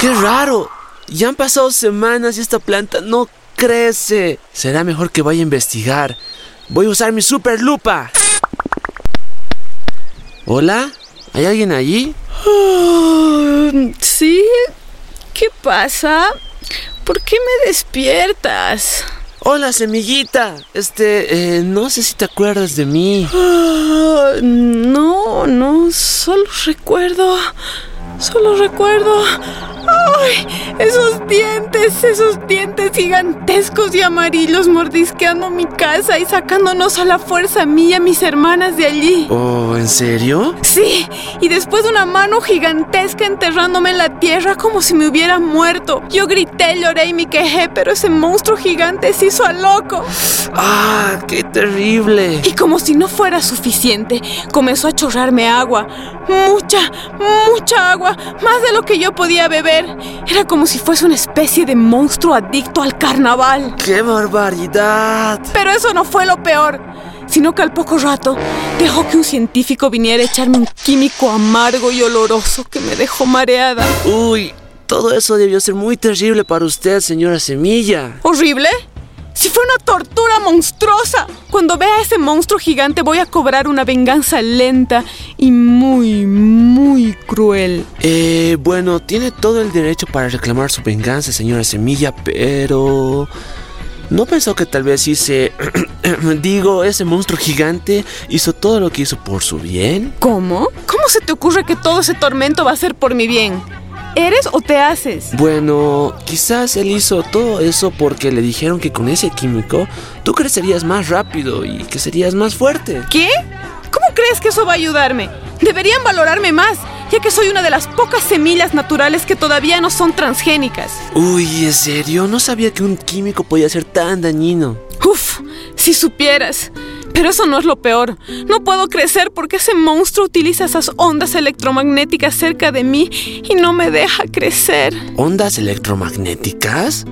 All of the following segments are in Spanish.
¡Qué raro! Ya han pasado semanas y esta planta no crece. Será mejor que vaya a investigar. Voy a usar mi super lupa. ¿Hola? ¿Hay alguien allí? ¿Sí? ¿Qué pasa? ¿Por qué me despiertas? Hola, semillita. Este, eh, no sé si te acuerdas de mí. Ah, no, no, solo recuerdo. Solo recuerdo. ¡Ay! Esos dientes, esos dientes gigantescos y amarillos mordisqueando mi casa y sacándonos a la fuerza a mí y a mis hermanas de allí. Oh, ¿en serio? Sí, y después una mano gigantesca enterrándome en la tierra como si me hubiera muerto. Yo grité, lloré y me quejé, pero ese monstruo gigante se hizo a loco. ¡Ah, qué terrible! Y como si no fuera suficiente, comenzó a chorrarme agua. Mucha, mucha agua, más de lo que yo podía beber. Era como si fuese una especie de monstruo adicto al carnaval. ¡Qué barbaridad! Pero eso no fue lo peor, sino que al poco rato dejó que un científico viniera a echarme un químico amargo y oloroso que me dejó mareada. Uy, todo eso debió ser muy terrible para usted, señora Semilla. ¿Horrible? Si fue una tortura monstruosa. Cuando vea a ese monstruo gigante voy a cobrar una venganza lenta y muy, muy cruel. Eh, bueno, tiene todo el derecho para reclamar su venganza, señora Semilla, pero... ¿No pensó que tal vez hice... digo, ese monstruo gigante hizo todo lo que hizo por su bien? ¿Cómo? ¿Cómo se te ocurre que todo ese tormento va a ser por mi bien? ¿Eres o te haces? Bueno, quizás él hizo todo eso porque le dijeron que con ese químico tú crecerías más rápido y que serías más fuerte. ¿Qué? ¿Cómo crees que eso va a ayudarme? Deberían valorarme más, ya que soy una de las pocas semillas naturales que todavía no son transgénicas. Uy, ¿en serio? No sabía que un químico podía ser tan dañino. Uf, si supieras. Pero eso no es lo peor. No puedo crecer porque ese monstruo utiliza esas ondas electromagnéticas cerca de mí y no me deja crecer. ¿Ondas electromagnéticas?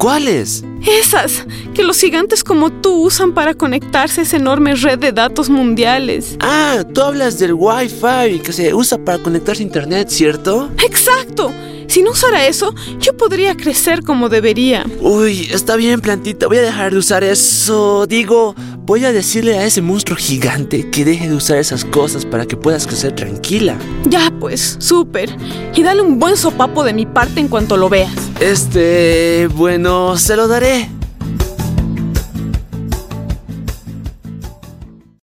¿Cuáles? Esas que los gigantes como tú usan para conectarse a esa enorme red de datos mundiales. Ah, tú hablas del Wi-Fi que se usa para conectarse a Internet, ¿cierto? ¡Exacto! Si no usara eso, yo podría crecer como debería. Uy, está bien, plantita, voy a dejar de usar eso. Digo, voy a decirle a ese monstruo gigante que deje de usar esas cosas para que puedas crecer tranquila. Ya pues, súper. Y dale un buen sopapo de mi parte en cuanto lo veas. Este, bueno, se lo daré.